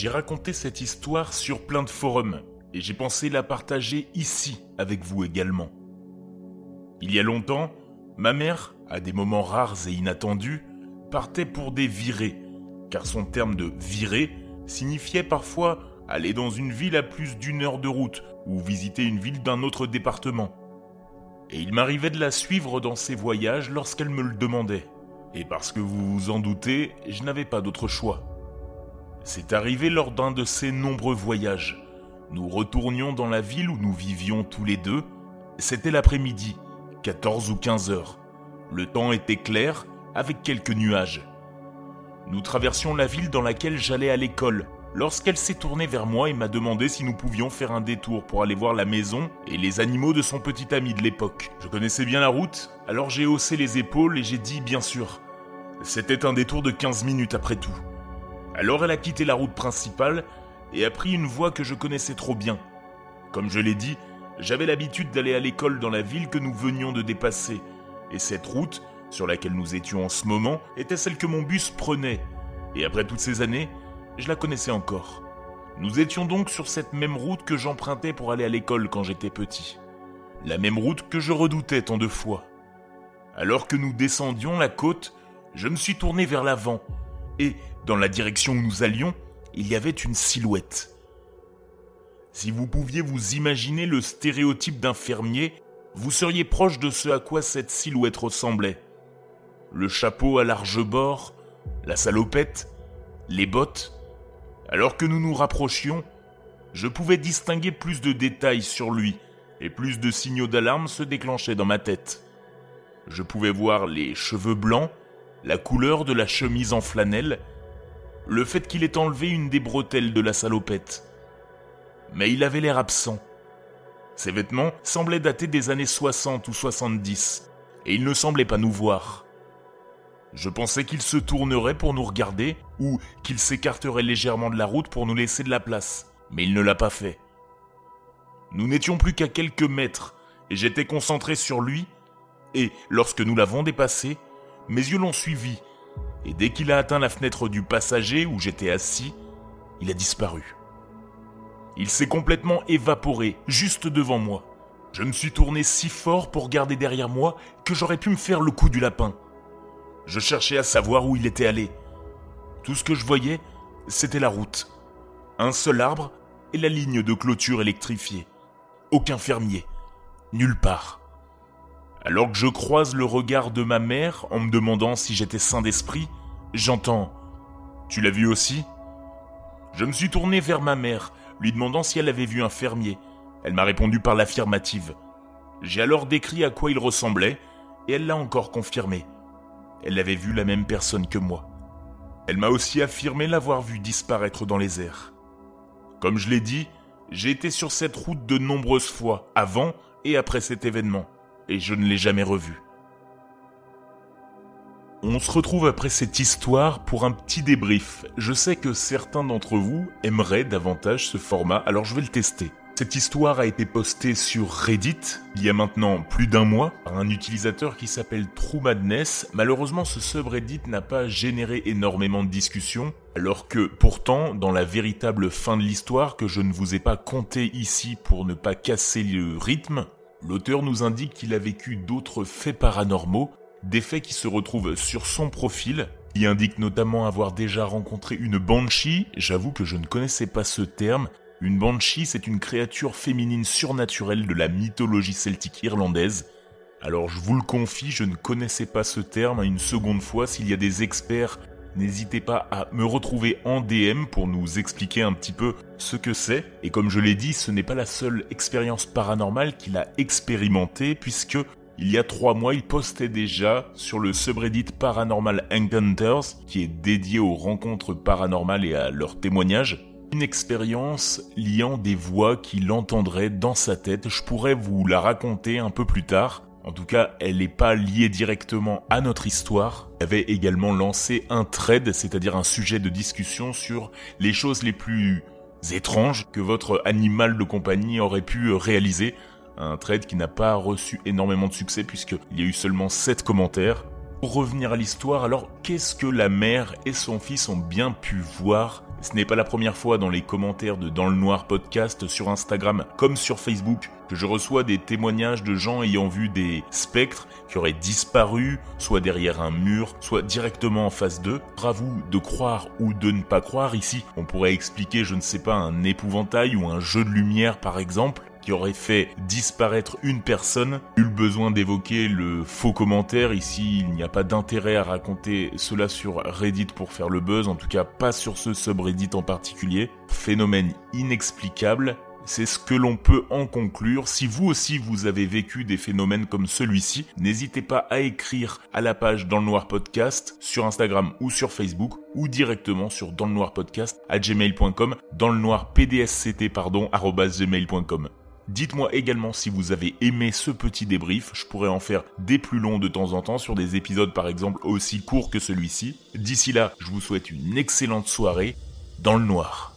j'ai raconté cette histoire sur plein de forums et j'ai pensé la partager ici avec vous également. Il y a longtemps, ma mère, à des moments rares et inattendus, partait pour des virées, car son terme de virée signifiait parfois aller dans une ville à plus d'une heure de route ou visiter une ville d'un autre département. Et il m'arrivait de la suivre dans ses voyages lorsqu'elle me le demandait. Et parce que vous vous en doutez, je n'avais pas d'autre choix. C'est arrivé lors d'un de ces nombreux voyages. Nous retournions dans la ville où nous vivions tous les deux. C'était l'après-midi, 14 ou 15 heures. Le temps était clair, avec quelques nuages. Nous traversions la ville dans laquelle j'allais à l'école, lorsqu'elle s'est tournée vers moi et m'a demandé si nous pouvions faire un détour pour aller voir la maison et les animaux de son petit ami de l'époque. Je connaissais bien la route, alors j'ai haussé les épaules et j'ai dit bien sûr. C'était un détour de 15 minutes après tout. Alors elle a quitté la route principale et a pris une voie que je connaissais trop bien. Comme je l'ai dit, j'avais l'habitude d'aller à l'école dans la ville que nous venions de dépasser, et cette route, sur laquelle nous étions en ce moment, était celle que mon bus prenait. Et après toutes ces années, je la connaissais encore. Nous étions donc sur cette même route que j'empruntais pour aller à l'école quand j'étais petit. La même route que je redoutais tant de fois. Alors que nous descendions la côte, je me suis tourné vers l'avant, et, dans la direction où nous allions, il y avait une silhouette. Si vous pouviez vous imaginer le stéréotype d'un fermier, vous seriez proche de ce à quoi cette silhouette ressemblait. Le chapeau à large bord, la salopette, les bottes, alors que nous nous rapprochions, je pouvais distinguer plus de détails sur lui et plus de signaux d'alarme se déclenchaient dans ma tête. Je pouvais voir les cheveux blancs, la couleur de la chemise en flanelle, le fait qu'il ait enlevé une des bretelles de la salopette. Mais il avait l'air absent. Ses vêtements semblaient dater des années 60 ou 70, et il ne semblait pas nous voir. Je pensais qu'il se tournerait pour nous regarder ou qu'il s'écarterait légèrement de la route pour nous laisser de la place, mais il ne l'a pas fait. Nous n'étions plus qu'à quelques mètres et j'étais concentré sur lui et lorsque nous l'avons dépassé, mes yeux l'ont suivi et dès qu'il a atteint la fenêtre du passager où j'étais assis, il a disparu. Il s'est complètement évaporé juste devant moi. Je me suis tourné si fort pour garder derrière moi que j'aurais pu me faire le coup du lapin. Je cherchais à savoir où il était allé. Tout ce que je voyais, c'était la route. Un seul arbre et la ligne de clôture électrifiée. Aucun fermier. Nulle part. Alors que je croise le regard de ma mère en me demandant si j'étais sain d'esprit, j'entends ⁇ Tu l'as vu aussi ?⁇ Je me suis tourné vers ma mère, lui demandant si elle avait vu un fermier. Elle m'a répondu par l'affirmative. J'ai alors décrit à quoi il ressemblait, et elle l'a encore confirmé elle avait vu la même personne que moi. Elle m'a aussi affirmé l'avoir vu disparaître dans les airs. Comme je l'ai dit, j'ai été sur cette route de nombreuses fois, avant et après cet événement, et je ne l'ai jamais revu. On se retrouve après cette histoire pour un petit débrief. Je sais que certains d'entre vous aimeraient davantage ce format, alors je vais le tester. Cette histoire a été postée sur Reddit il y a maintenant plus d'un mois par un utilisateur qui s'appelle True Madness. Malheureusement, ce subreddit n'a pas généré énormément de discussions, alors que pourtant, dans la véritable fin de l'histoire que je ne vous ai pas conté ici pour ne pas casser le rythme, l'auteur nous indique qu'il a vécu d'autres faits paranormaux, des faits qui se retrouvent sur son profil, il indique notamment avoir déjà rencontré une banshee, j'avoue que je ne connaissais pas ce terme, une banshee, c'est une créature féminine surnaturelle de la mythologie celtique irlandaise. Alors je vous le confie, je ne connaissais pas ce terme une seconde fois. S'il y a des experts, n'hésitez pas à me retrouver en DM pour nous expliquer un petit peu ce que c'est. Et comme je l'ai dit, ce n'est pas la seule expérience paranormale qu'il a expérimentée, puisque il y a trois mois, il postait déjà sur le subreddit Paranormal Encounters, qui est dédié aux rencontres paranormales et à leurs témoignages. Une expérience liant des voix qu'il entendrait dans sa tête. Je pourrais vous la raconter un peu plus tard. En tout cas, elle n'est pas liée directement à notre histoire. Il avait également lancé un thread, c'est-à-dire un sujet de discussion sur les choses les plus étranges que votre animal de compagnie aurait pu réaliser. Un thread qui n'a pas reçu énormément de succès puisqu'il y a eu seulement 7 commentaires. Pour revenir à l'histoire, alors qu'est-ce que la mère et son fils ont bien pu voir Ce n'est pas la première fois dans les commentaires de Dans le Noir podcast sur Instagram comme sur Facebook que je reçois des témoignages de gens ayant vu des spectres qui auraient disparu, soit derrière un mur, soit directement en face d'eux. Vous de croire ou de ne pas croire ici. On pourrait expliquer, je ne sais pas, un épouvantail ou un jeu de lumière par exemple qui aurait fait disparaître une personne. le besoin d'évoquer le faux commentaire. Ici, il n'y a pas d'intérêt à raconter cela sur Reddit pour faire le buzz, en tout cas pas sur ce subreddit en particulier. Phénomène inexplicable. C'est ce que l'on peut en conclure. Si vous aussi vous avez vécu des phénomènes comme celui-ci, n'hésitez pas à écrire à la page Dans le Noir Podcast sur Instagram ou sur Facebook ou directement sur dans le noir podcast à gmail.com, dans le noir pdsct pardon, gmail.com. Dites-moi également si vous avez aimé ce petit débrief, je pourrais en faire des plus longs de temps en temps sur des épisodes par exemple aussi courts que celui-ci. D'ici là, je vous souhaite une excellente soirée dans le noir.